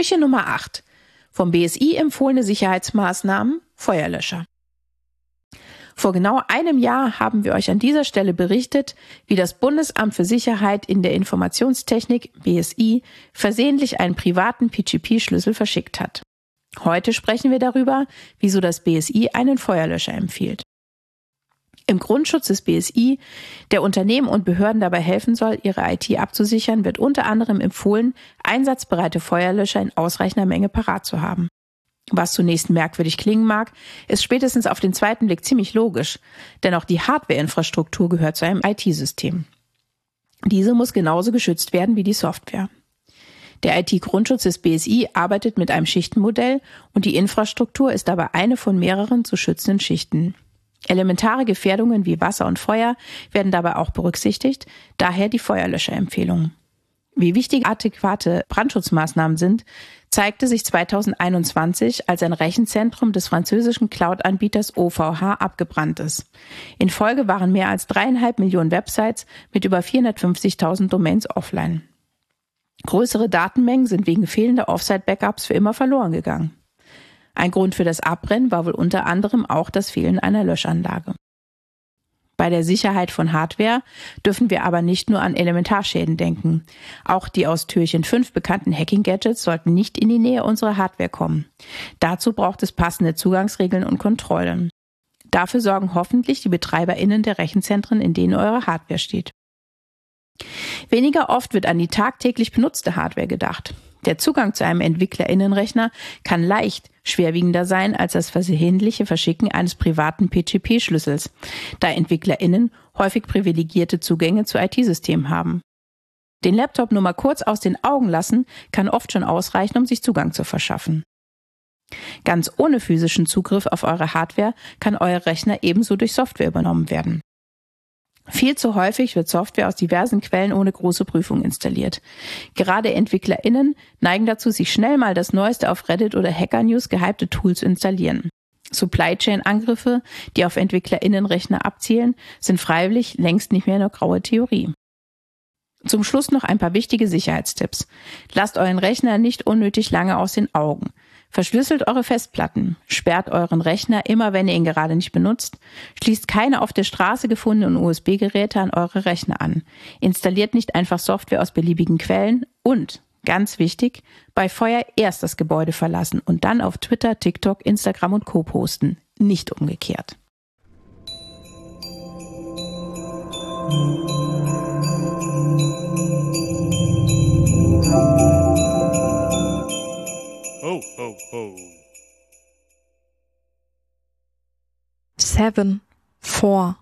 Türchen Nummer 8. Vom BSI empfohlene Sicherheitsmaßnahmen Feuerlöscher. Vor genau einem Jahr haben wir euch an dieser Stelle berichtet, wie das Bundesamt für Sicherheit in der Informationstechnik BSI versehentlich einen privaten PGP-Schlüssel verschickt hat. Heute sprechen wir darüber, wieso das BSI einen Feuerlöscher empfiehlt. Im Grundschutz des BSI, der Unternehmen und Behörden dabei helfen soll, ihre IT abzusichern, wird unter anderem empfohlen, einsatzbereite Feuerlöscher in ausreichender Menge parat zu haben. Was zunächst merkwürdig klingen mag, ist spätestens auf den zweiten Blick ziemlich logisch, denn auch die Hardware-Infrastruktur gehört zu einem IT-System. Diese muss genauso geschützt werden wie die Software. Der IT-Grundschutz des BSI arbeitet mit einem Schichtenmodell und die Infrastruktur ist dabei eine von mehreren zu schützenden Schichten. Elementare Gefährdungen wie Wasser und Feuer werden dabei auch berücksichtigt, daher die Feuerlöscherempfehlung. Wie wichtig adäquate Brandschutzmaßnahmen sind, zeigte sich 2021, als ein Rechenzentrum des französischen Cloud-Anbieters OVH abgebrannt ist. In Folge waren mehr als dreieinhalb Millionen Websites mit über 450.000 Domains offline. Größere Datenmengen sind wegen fehlender Offsite-Backups für immer verloren gegangen. Ein Grund für das Abbrennen war wohl unter anderem auch das Fehlen einer Löschanlage. Bei der Sicherheit von Hardware dürfen wir aber nicht nur an Elementarschäden denken. Auch die aus Türchen 5 bekannten Hacking-Gadgets sollten nicht in die Nähe unserer Hardware kommen. Dazu braucht es passende Zugangsregeln und Kontrollen. Dafür sorgen hoffentlich die BetreiberInnen der Rechenzentren, in denen eure Hardware steht. Weniger oft wird an die tagtäglich benutzte Hardware gedacht. Der Zugang zu einem Entwicklerinnenrechner kann leicht schwerwiegender sein als das versehentliche Verschicken eines privaten PGP-Schlüssels, da Entwicklerinnen häufig privilegierte Zugänge zu IT-Systemen haben. Den Laptop nur mal kurz aus den Augen lassen kann oft schon ausreichen, um sich Zugang zu verschaffen. Ganz ohne physischen Zugriff auf eure Hardware kann euer Rechner ebenso durch Software übernommen werden. Viel zu häufig wird Software aus diversen Quellen ohne große Prüfung installiert. Gerade EntwicklerInnen neigen dazu, sich schnell mal das neueste auf Reddit oder Hacker News gehypte Tool zu installieren. Supply Chain Angriffe, die auf EntwicklerInnenrechner abzielen, sind freiwillig längst nicht mehr nur graue Theorie. Zum Schluss noch ein paar wichtige Sicherheitstipps. Lasst euren Rechner nicht unnötig lange aus den Augen. Verschlüsselt eure Festplatten, sperrt euren Rechner immer, wenn ihr ihn gerade nicht benutzt, schließt keine auf der Straße gefundenen USB-Geräte an eure Rechner an, installiert nicht einfach Software aus beliebigen Quellen und, ganz wichtig, bei Feuer erst das Gebäude verlassen und dann auf Twitter, TikTok, Instagram und Co posten, nicht umgekehrt. Seven, four,